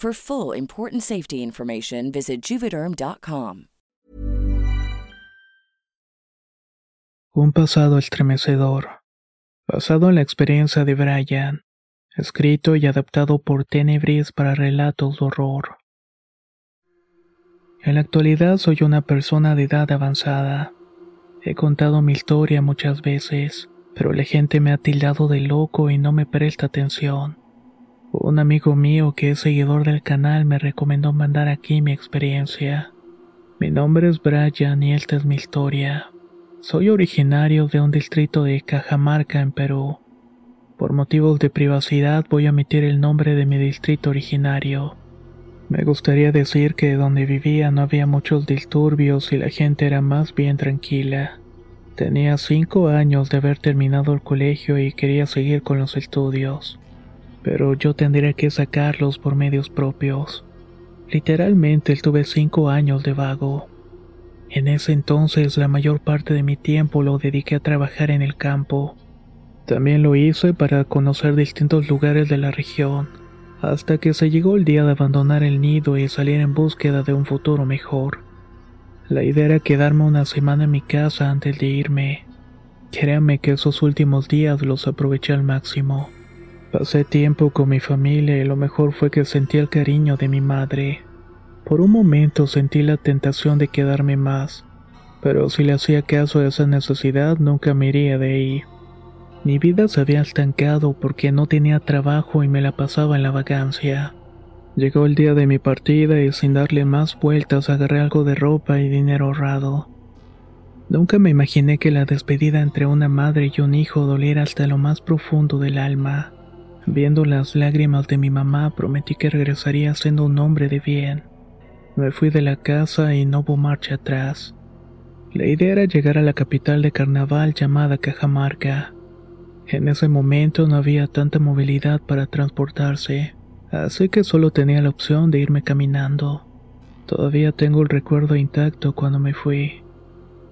For full important safety information, visit juvederm.com. Un pasado estremecedor. Basado en la experiencia de Brian. Escrito y adaptado por Tenebris para relatos de horror. En la actualidad soy una persona de edad avanzada. He contado mi historia muchas veces, pero la gente me ha tildado de loco y no me presta atención. Un amigo mío que es seguidor del canal me recomendó mandar aquí mi experiencia. Mi nombre es Brian y esta es mi historia. Soy originario de un distrito de Cajamarca en Perú. Por motivos de privacidad voy a omitir el nombre de mi distrito originario. Me gustaría decir que donde vivía no había muchos disturbios y la gente era más bien tranquila. Tenía cinco años de haber terminado el colegio y quería seguir con los estudios. Pero yo tendría que sacarlos por medios propios. Literalmente estuve cinco años de vago. En ese entonces la mayor parte de mi tiempo lo dediqué a trabajar en el campo. También lo hice para conocer distintos lugares de la región hasta que se llegó el día de abandonar el nido y salir en búsqueda de un futuro mejor. La idea era quedarme una semana en mi casa antes de irme. Créame que esos últimos días los aproveché al máximo. Pasé tiempo con mi familia y lo mejor fue que sentí el cariño de mi madre. Por un momento sentí la tentación de quedarme más, pero si le hacía caso a esa necesidad nunca me iría de ahí. Mi vida se había estancado porque no tenía trabajo y me la pasaba en la vagancia. Llegó el día de mi partida y sin darle más vueltas agarré algo de ropa y dinero ahorrado. Nunca me imaginé que la despedida entre una madre y un hijo doliera hasta lo más profundo del alma. Viendo las lágrimas de mi mamá prometí que regresaría siendo un hombre de bien. Me fui de la casa y no hubo marcha atrás. La idea era llegar a la capital de carnaval llamada Cajamarca. En ese momento no había tanta movilidad para transportarse, así que solo tenía la opción de irme caminando. Todavía tengo el recuerdo intacto cuando me fui.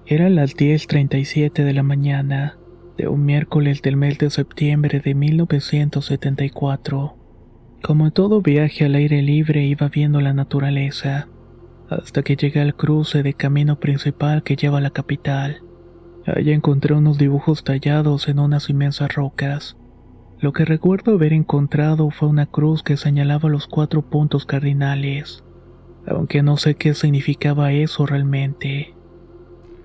Era las 10.37 de la mañana, de un miércoles del mes de septiembre de 1974. Como en todo viaje al aire libre iba viendo la naturaleza, hasta que llegué al cruce de camino principal que lleva a la capital. Allí encontré unos dibujos tallados en unas inmensas rocas. Lo que recuerdo haber encontrado fue una cruz que señalaba los cuatro puntos cardinales, aunque no sé qué significaba eso realmente.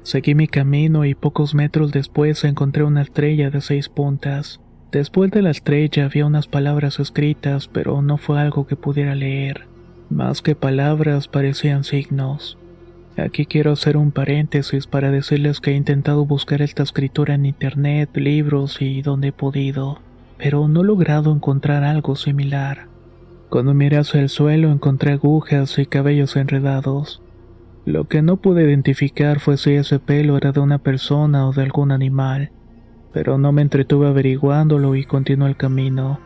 Seguí mi camino y pocos metros después encontré una estrella de seis puntas. Después de la estrella había unas palabras escritas, pero no fue algo que pudiera leer. Más que palabras parecían signos. Aquí quiero hacer un paréntesis para decirles que he intentado buscar esta escritura en internet, libros y donde he podido, pero no he logrado encontrar algo similar. Cuando miré hacia el suelo encontré agujas y cabellos enredados. Lo que no pude identificar fue si ese pelo era de una persona o de algún animal, pero no me entretuve averiguándolo y continué el camino.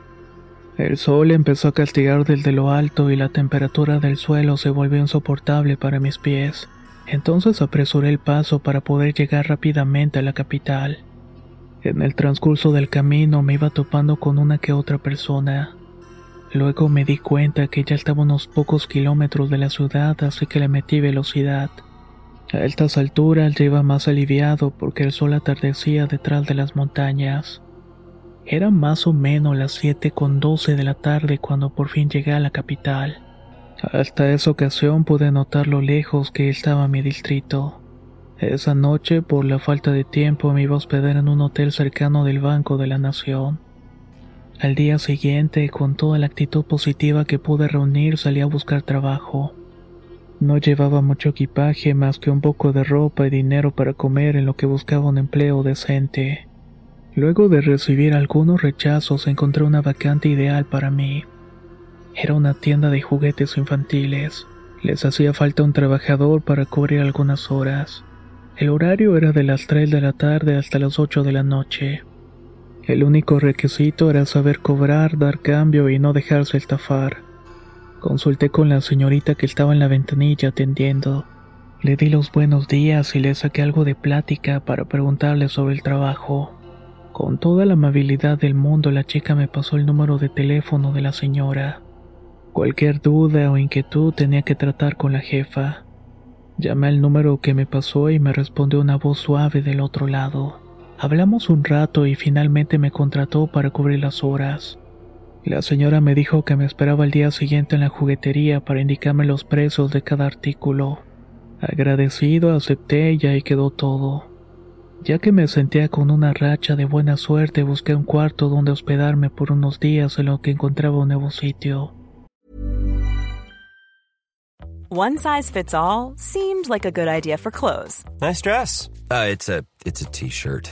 El sol empezó a castigar desde lo alto y la temperatura del suelo se volvió insoportable para mis pies. Entonces apresuré el paso para poder llegar rápidamente a la capital. En el transcurso del camino me iba topando con una que otra persona. Luego me di cuenta que ya estaba unos pocos kilómetros de la ciudad, así que le metí velocidad. A estas alturas iba más aliviado porque el sol atardecía detrás de las montañas. Era más o menos las 7 con 12 de la tarde cuando por fin llegué a la capital. Hasta esa ocasión pude notar lo lejos que estaba mi distrito. Esa noche, por la falta de tiempo, me iba a hospedar en un hotel cercano del Banco de la Nación. Al día siguiente, con toda la actitud positiva que pude reunir, salí a buscar trabajo. No llevaba mucho equipaje más que un poco de ropa y dinero para comer en lo que buscaba un empleo decente. Luego de recibir algunos rechazos encontré una vacante ideal para mí. Era una tienda de juguetes infantiles. Les hacía falta un trabajador para cubrir algunas horas. El horario era de las 3 de la tarde hasta las 8 de la noche. El único requisito era saber cobrar, dar cambio y no dejarse estafar. Consulté con la señorita que estaba en la ventanilla atendiendo. Le di los buenos días y le saqué algo de plática para preguntarle sobre el trabajo. Con toda la amabilidad del mundo la chica me pasó el número de teléfono de la señora. Cualquier duda o inquietud tenía que tratar con la jefa. Llamé al número que me pasó y me respondió una voz suave del otro lado. Hablamos un rato y finalmente me contrató para cubrir las horas. La señora me dijo que me esperaba el día siguiente en la juguetería para indicarme los precios de cada artículo. Agradecido acepté y ahí quedó todo. Ya que me sentía con una racha de buena suerte, busqué un cuarto donde hospedarme por unos días en lo que encontraba un nuevo sitio. One size fits all seemed like a good idea for clothes. Nice dress. Uh, it's a it's a t-shirt.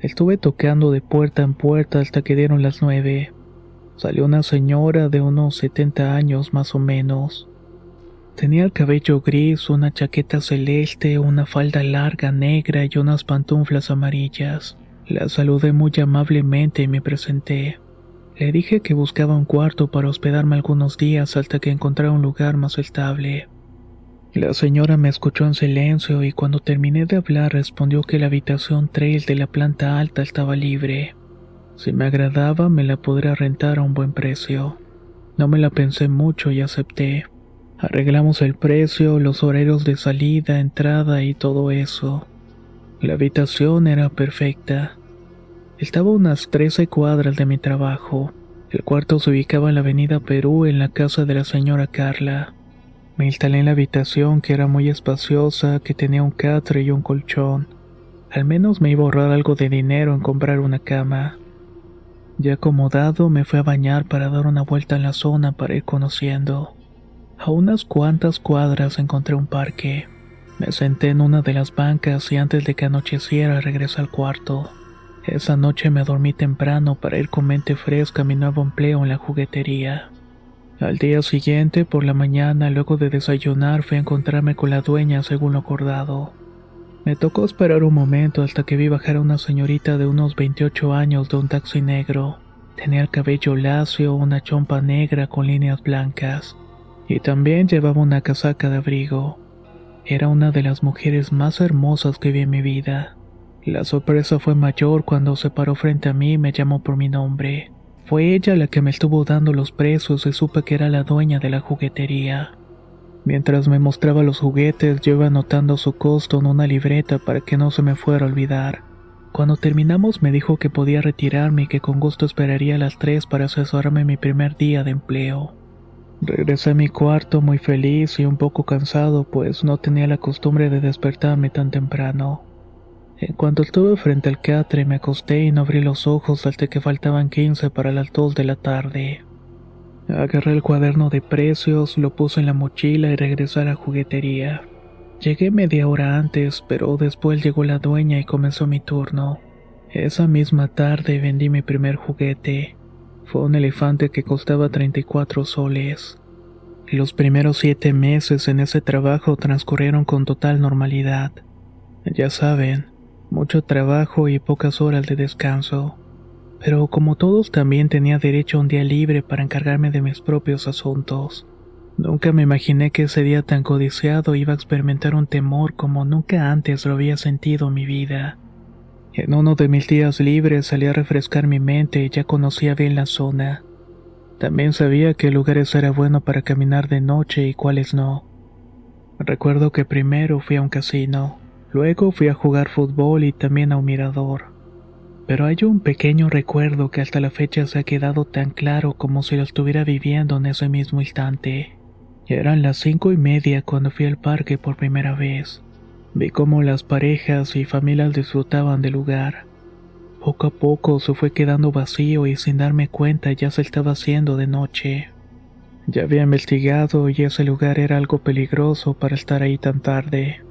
Estuve tocando de puerta en puerta hasta que dieron las nueve. Salió una señora de unos 70 años más o menos. Tenía el cabello gris, una chaqueta celeste, una falda larga negra y unas pantuflas amarillas. La saludé muy amablemente y me presenté. Le dije que buscaba un cuarto para hospedarme algunos días hasta que encontrara un lugar más estable. La señora me escuchó en silencio y cuando terminé de hablar respondió que la habitación 3 de la planta alta estaba libre. Si me agradaba me la podría rentar a un buen precio. No me la pensé mucho y acepté. Arreglamos el precio, los horarios de salida, entrada y todo eso. La habitación era perfecta. Estaba a unas 13 cuadras de mi trabajo. El cuarto se ubicaba en la avenida Perú en la casa de la señora Carla. Me instalé en la habitación que era muy espaciosa, que tenía un catre y un colchón. Al menos me iba a ahorrar algo de dinero en comprar una cama. Ya acomodado me fui a bañar para dar una vuelta en la zona para ir conociendo. A unas cuantas cuadras encontré un parque. Me senté en una de las bancas y antes de que anocheciera regresé al cuarto. Esa noche me dormí temprano para ir con mente fresca a mi nuevo empleo en la juguetería. Al día siguiente, por la mañana, luego de desayunar, fui a encontrarme con la dueña según lo acordado. Me tocó esperar un momento hasta que vi bajar a una señorita de unos 28 años de un taxi negro. Tenía el cabello lacio, una chompa negra con líneas blancas, y también llevaba una casaca de abrigo. Era una de las mujeres más hermosas que vi en mi vida. La sorpresa fue mayor cuando se paró frente a mí y me llamó por mi nombre. Fue ella la que me estuvo dando los precios y supe que era la dueña de la juguetería. Mientras me mostraba los juguetes, yo iba anotando su costo en una libreta para que no se me fuera a olvidar. Cuando terminamos me dijo que podía retirarme y que con gusto esperaría a las 3 para asesorarme mi primer día de empleo. Regresé a mi cuarto muy feliz y un poco cansado, pues no tenía la costumbre de despertarme tan temprano. En cuanto estuve frente al catre me acosté y no abrí los ojos hasta que faltaban 15 para las 2 de la tarde. Agarré el cuaderno de precios, lo puse en la mochila y regresé a la juguetería. Llegué media hora antes, pero después llegó la dueña y comenzó mi turno. Esa misma tarde vendí mi primer juguete. Fue un elefante que costaba 34 soles. Los primeros siete meses en ese trabajo transcurrieron con total normalidad. Ya saben, mucho trabajo y pocas horas de descanso. Pero como todos también tenía derecho a un día libre para encargarme de mis propios asuntos. Nunca me imaginé que ese día tan codiciado iba a experimentar un temor como nunca antes lo había sentido en mi vida. En uno de mis días libres salí a refrescar mi mente y ya conocía bien la zona. También sabía qué lugares era bueno para caminar de noche y cuáles no. Recuerdo que primero fui a un casino, luego fui a jugar fútbol y también a un mirador. Pero hay un pequeño recuerdo que hasta la fecha se ha quedado tan claro como si lo estuviera viviendo en ese mismo instante. Eran las cinco y media cuando fui al parque por primera vez. Vi cómo las parejas y familias disfrutaban del lugar. Poco a poco se fue quedando vacío y sin darme cuenta ya se estaba haciendo de noche. Ya había investigado y ese lugar era algo peligroso para estar ahí tan tarde.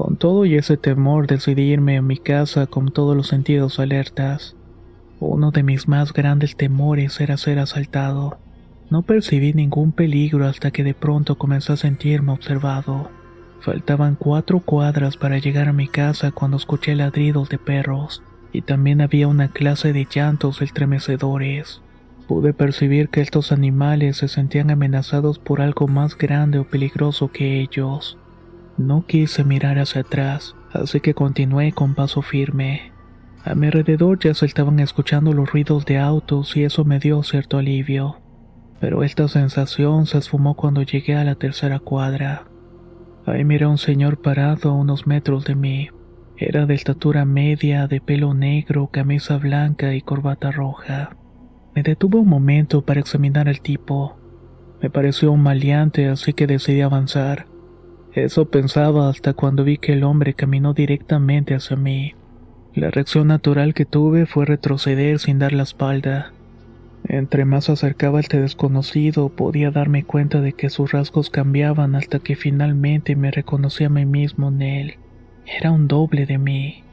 Con todo y ese temor decidí irme a mi casa con todos los sentidos alertas. Uno de mis más grandes temores era ser asaltado. No percibí ningún peligro hasta que de pronto comencé a sentirme observado. Faltaban cuatro cuadras para llegar a mi casa cuando escuché ladridos de perros y también había una clase de llantos estremecedores. Pude percibir que estos animales se sentían amenazados por algo más grande o peligroso que ellos. No quise mirar hacia atrás, así que continué con paso firme. A mi alrededor ya se estaban escuchando los ruidos de autos y eso me dio cierto alivio. Pero esta sensación se esfumó cuando llegué a la tercera cuadra. Ahí miré a un señor parado a unos metros de mí. Era de estatura media, de pelo negro, camisa blanca y corbata roja. Me detuve un momento para examinar al tipo. Me pareció un maleante, así que decidí avanzar. Eso pensaba hasta cuando vi que el hombre caminó directamente hacia mí. La reacción natural que tuve fue retroceder sin dar la espalda. Entre más acercaba al desconocido, podía darme cuenta de que sus rasgos cambiaban hasta que finalmente me reconocí a mí mismo en él. Era un doble de mí.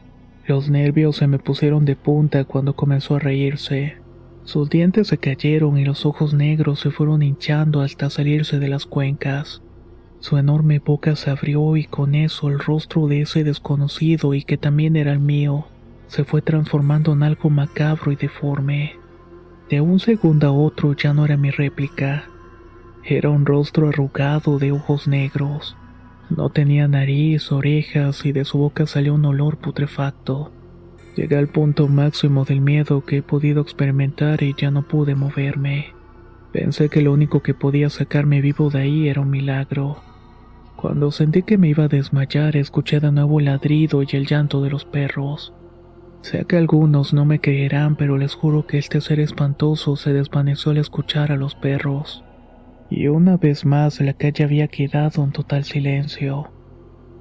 Los nervios se me pusieron de punta cuando comenzó a reírse. Sus dientes se cayeron y los ojos negros se fueron hinchando hasta salirse de las cuencas. Su enorme boca se abrió y con eso el rostro de ese desconocido y que también era el mío se fue transformando en algo macabro y deforme. De un segundo a otro ya no era mi réplica. Era un rostro arrugado de ojos negros. No tenía nariz, orejas y de su boca salió un olor putrefacto. Llegué al punto máximo del miedo que he podido experimentar y ya no pude moverme. Pensé que lo único que podía sacarme vivo de ahí era un milagro. Cuando sentí que me iba a desmayar, escuché de nuevo el ladrido y el llanto de los perros. Sé que algunos no me creerán, pero les juro que este ser espantoso se desvaneció al escuchar a los perros y una vez más la calle había quedado en total silencio.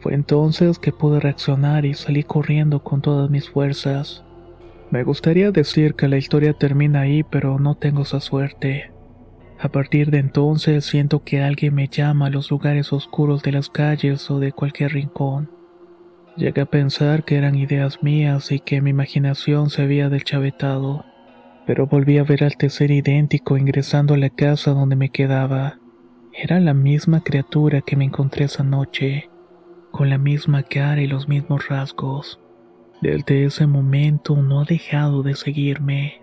Fue entonces que pude reaccionar y salí corriendo con todas mis fuerzas. Me gustaría decir que la historia termina ahí, pero no tengo esa suerte. A partir de entonces siento que alguien me llama a los lugares oscuros de las calles o de cualquier rincón. Llegué a pensar que eran ideas mías y que mi imaginación se había deschavetado pero volví a ver al tercer idéntico ingresando a la casa donde me quedaba. Era la misma criatura que me encontré esa noche, con la misma cara y los mismos rasgos. Desde ese momento no ha dejado de seguirme.